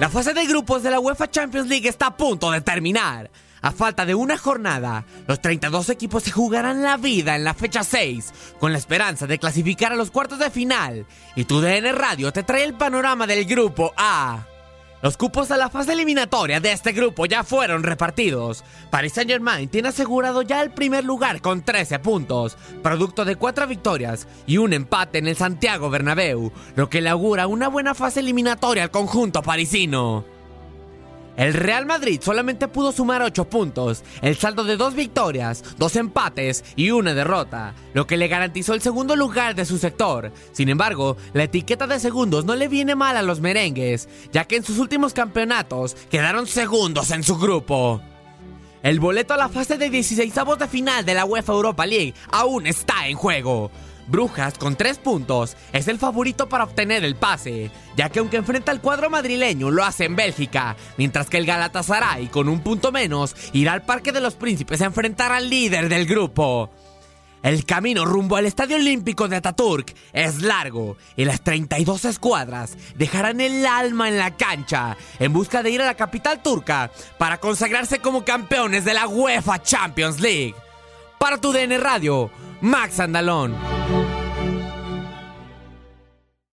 La fase de grupos de la UEFA Champions League está a punto de terminar. A falta de una jornada, los 32 equipos se jugarán la vida en la fecha 6, con la esperanza de clasificar a los cuartos de final. Y tu DN Radio te trae el panorama del grupo A. Los cupos a la fase eliminatoria de este grupo ya fueron repartidos. Paris Saint Germain tiene asegurado ya el primer lugar con 13 puntos, producto de 4 victorias y un empate en el Santiago Bernabéu, lo que le augura una buena fase eliminatoria al conjunto parisino. El Real Madrid solamente pudo sumar 8 puntos, el saldo de 2 victorias, 2 empates y una derrota, lo que le garantizó el segundo lugar de su sector. Sin embargo, la etiqueta de segundos no le viene mal a los merengues, ya que en sus últimos campeonatos quedaron segundos en su grupo. El boleto a la fase de 16 de final de la UEFA Europa League aún está en juego. Brujas, con 3 puntos, es el favorito para obtener el pase, ya que aunque enfrenta al cuadro madrileño, lo hace en Bélgica, mientras que el Galatasaray, con un punto menos, irá al Parque de los Príncipes a enfrentar al líder del grupo. El camino rumbo al Estadio Olímpico de Ataturk es largo y las 32 escuadras dejarán el alma en la cancha en busca de ir a la capital turca para consagrarse como campeones de la UEFA Champions League. Para tu DN Radio, Max Andalón.